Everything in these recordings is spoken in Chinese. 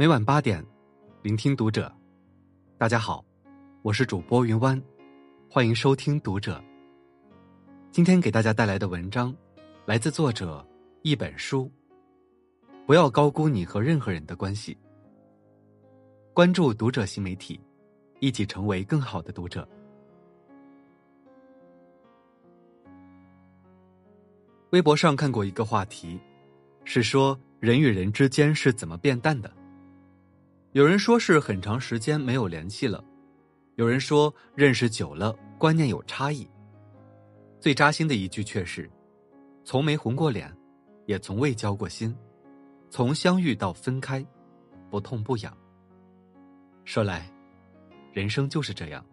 每晚八点，聆听读者。大家好，我是主播云湾，欢迎收听读者。今天给大家带来的文章来自作者一本书。不要高估你和任何人的关系。关注读者新媒体，一起成为更好的读者。微博上看过一个话题，是说人与人之间是怎么变淡的。有人说是很长时间没有联系了，有人说认识久了观念有差异。最扎心的一句却是：从没红过脸，也从未交过心，从相遇到分开，不痛不痒。说来，人生就是这样。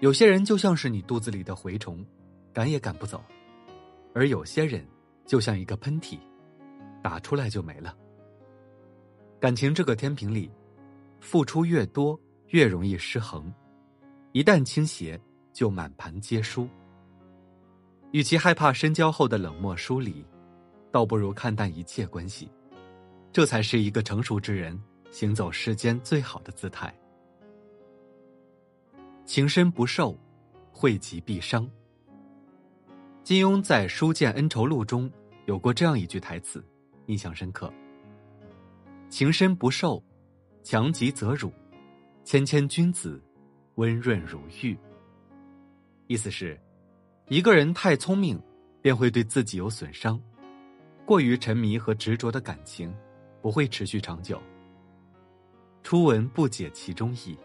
有些人就像是你肚子里的蛔虫，赶也赶不走。而有些人，就像一个喷嚏，打出来就没了。感情这个天平里，付出越多越容易失衡，一旦倾斜就满盘皆输。与其害怕深交后的冷漠疏离，倒不如看淡一切关系，这才是一个成熟之人行走世间最好的姿态。情深不寿，惠及必伤。金庸在《书剑恩仇录》中有过这样一句台词，印象深刻：“情深不寿，强极则辱；谦谦君子，温润如玉。”意思是，一个人太聪明，便会对自己有损伤；过于沉迷和执着的感情，不会持续长久。初闻不解其中意，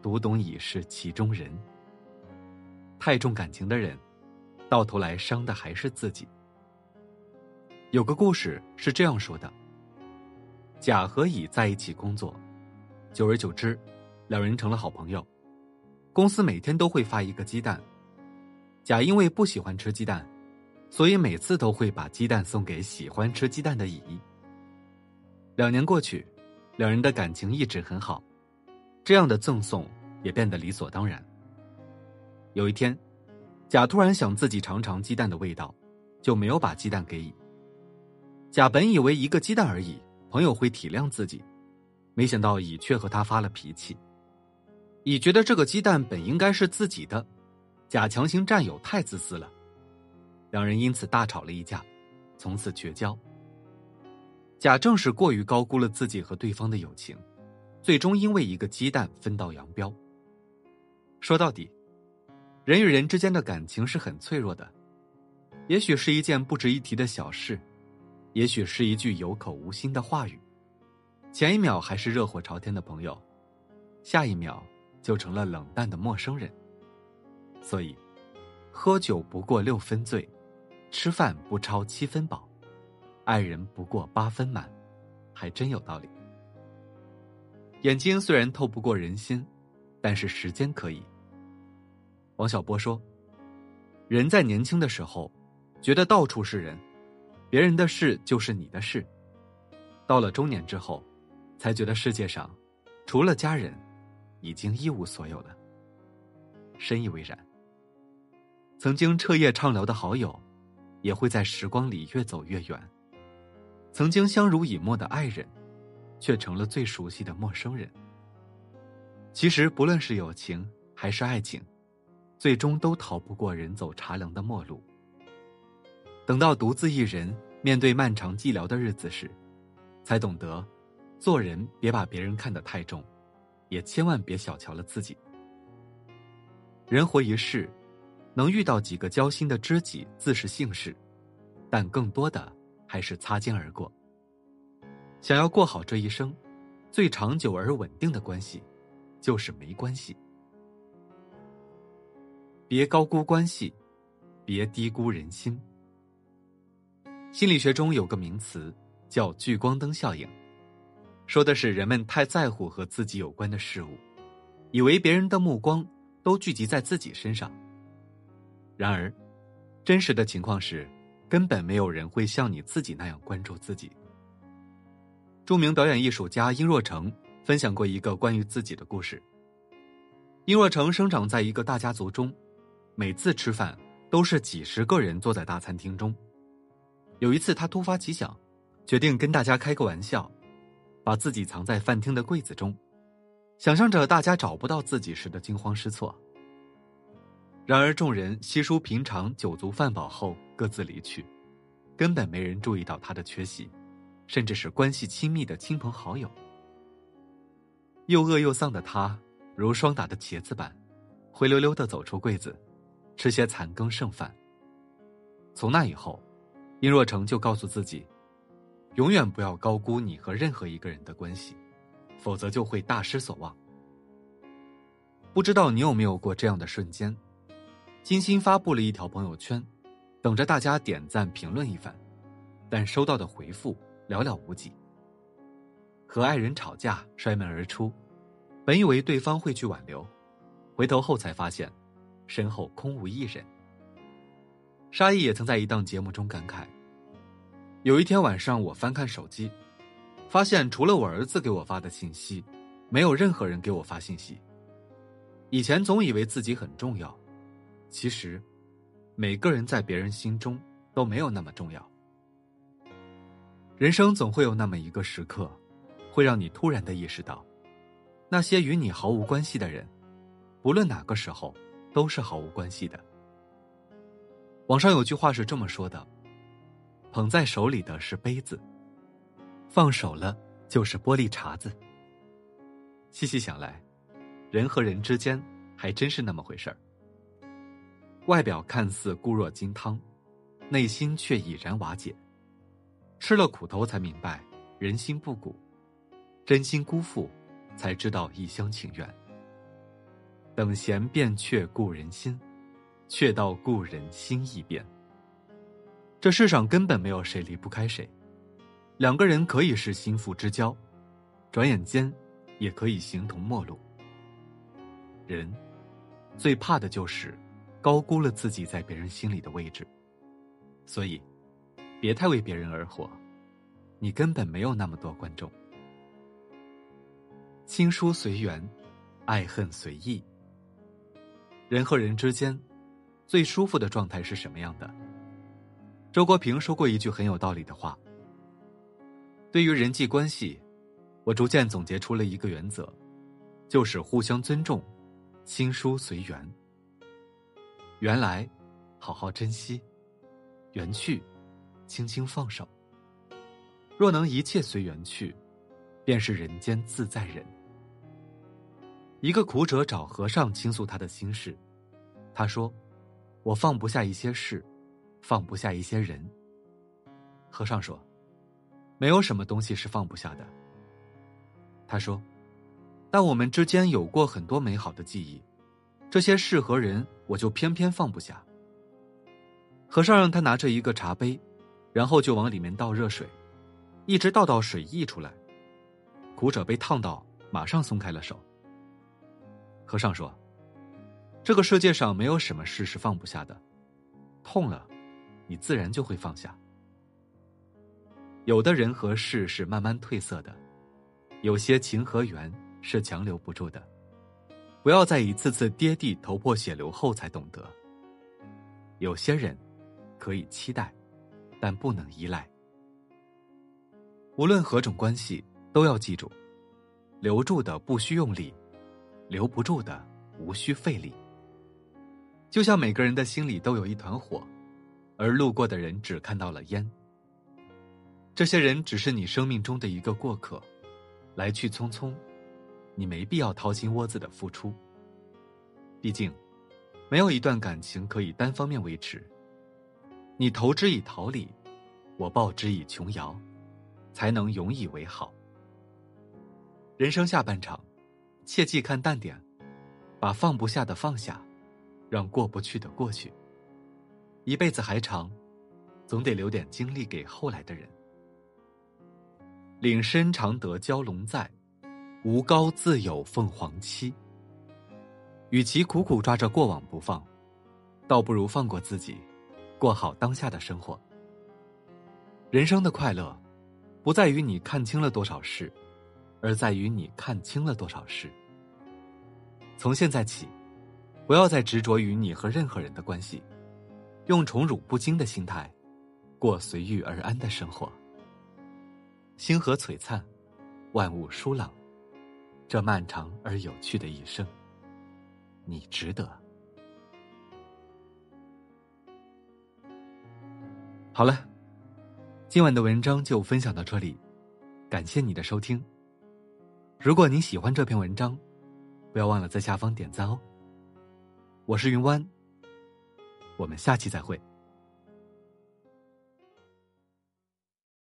读懂已是其中人。太重感情的人。到头来伤的还是自己。有个故事是这样说的：甲和乙在一起工作，久而久之，两人成了好朋友。公司每天都会发一个鸡蛋，甲因为不喜欢吃鸡蛋，所以每次都会把鸡蛋送给喜欢吃鸡蛋的乙。两年过去，两人的感情一直很好，这样的赠送也变得理所当然。有一天。甲突然想自己尝尝鸡蛋的味道，就没有把鸡蛋给乙。甲本以为一个鸡蛋而已，朋友会体谅自己，没想到乙却和他发了脾气。乙觉得这个鸡蛋本应该是自己的，甲强行占有太自私了，两人因此大吵了一架，从此绝交。甲正是过于高估了自己和对方的友情，最终因为一个鸡蛋分道扬镳。说到底。人与人之间的感情是很脆弱的，也许是一件不值一提的小事，也许是一句有口无心的话语，前一秒还是热火朝天的朋友，下一秒就成了冷淡的陌生人。所以，喝酒不过六分醉，吃饭不超七分饱，爱人不过八分满，还真有道理。眼睛虽然透不过人心，但是时间可以。王小波说：“人在年轻的时候，觉得到处是人，别人的事就是你的事；到了中年之后，才觉得世界上，除了家人，已经一无所有了。”深以为然。曾经彻夜畅聊的好友，也会在时光里越走越远；曾经相濡以沫的爱人，却成了最熟悉的陌生人。其实，不论是友情还是爱情。最终都逃不过人走茶凉的陌路。等到独自一人面对漫长寂寥的日子时，才懂得，做人别把别人看得太重，也千万别小瞧了自己。人活一世，能遇到几个交心的知己自是幸事，但更多的还是擦肩而过。想要过好这一生，最长久而稳定的关系，就是没关系。别高估关系，别低估人心。心理学中有个名词叫聚光灯效应，说的是人们太在乎和自己有关的事物，以为别人的目光都聚集在自己身上。然而，真实的情况是，根本没有人会像你自己那样关注自己。著名表演艺术家殷若成分享过一个关于自己的故事。殷若成生长在一个大家族中。每次吃饭都是几十个人坐在大餐厅中。有一次，他突发奇想，决定跟大家开个玩笑，把自己藏在饭厅的柜子中，想象着大家找不到自己时的惊慌失措。然而众人稀疏平常，酒足饭饱后各自离去，根本没人注意到他的缺席，甚至是关系亲密的亲朋好友。又饿又丧的他，如霜打的茄子般，灰溜溜的走出柜子，吃些残羹剩饭。从那以后，殷若成就告诉自己，永远不要高估你和任何一个人的关系，否则就会大失所望。不知道你有没有过这样的瞬间？精心发布了一条朋友圈，等着大家点赞评论一番，但收到的回复寥寥无几。和爱人吵架，摔门而出，本以为对方会去挽留，回头后才发现，身后空无一人。沙溢也曾在一档节目中感慨：有一天晚上，我翻看手机，发现除了我儿子给我发的信息，没有任何人给我发信息。以前总以为自己很重要。其实，每个人在别人心中都没有那么重要。人生总会有那么一个时刻，会让你突然的意识到，那些与你毫无关系的人，不论哪个时候，都是毫无关系的。网上有句话是这么说的：“捧在手里的是杯子，放手了就是玻璃碴子。”细细想来，人和人之间还真是那么回事儿。外表看似固若金汤，内心却已然瓦解。吃了苦头才明白人心不古，真心辜负才知道一厢情愿。等闲变却故人心，却道故人心易变。这世上根本没有谁离不开谁，两个人可以是心腹之交，转眼间也可以形同陌路。人最怕的就是。高估了自己在别人心里的位置，所以，别太为别人而活，你根本没有那么多观众。亲疏随缘，爱恨随意。人和人之间，最舒服的状态是什么样的？周国平说过一句很有道理的话：对于人际关系，我逐渐总结出了一个原则，就是互相尊重，亲疏随缘。缘来，好好珍惜；缘去，轻轻放手。若能一切随缘去，便是人间自在人。一个苦者找和尚倾诉他的心事，他说：“我放不下一些事，放不下一些人。”和尚说：“没有什么东西是放不下的。”他说：“但我们之间有过很多美好的记忆。”这些事和人，我就偏偏放不下。和尚让他拿着一个茶杯，然后就往里面倒热水，一直倒到水溢出来。苦者被烫到，马上松开了手。和尚说：“这个世界上没有什么事是放不下的，痛了，你自然就会放下。有的人和事是慢慢褪色的，有些情和缘是强留不住的。”不要在一次次跌地头破血流后才懂得，有些人可以期待，但不能依赖。无论何种关系，都要记住：留住的不需用力，留不住的无需费力。就像每个人的心里都有一团火，而路过的人只看到了烟。这些人只是你生命中的一个过客，来去匆匆。你没必要掏心窝子的付出。毕竟，没有一段感情可以单方面维持。你投之以桃李，我报之以琼瑶，才能永以为好。人生下半场，切记看淡点，把放不下的放下，让过不去的过去。一辈子还长，总得留点精力给后来的人。岭深常得蛟龙在。无高自有凤凰栖。与其苦苦抓着过往不放，倒不如放过自己，过好当下的生活。人生的快乐，不在于你看清了多少事，而在于你看清了多少事。从现在起，不要再执着于你和任何人的关系，用宠辱不惊的心态，过随遇而安的生活。星河璀璨。万物舒朗，这漫长而有趣的一生，你值得。好了，今晚的文章就分享到这里，感谢你的收听。如果您喜欢这篇文章，不要忘了在下方点赞哦。我是云湾，我们下期再会。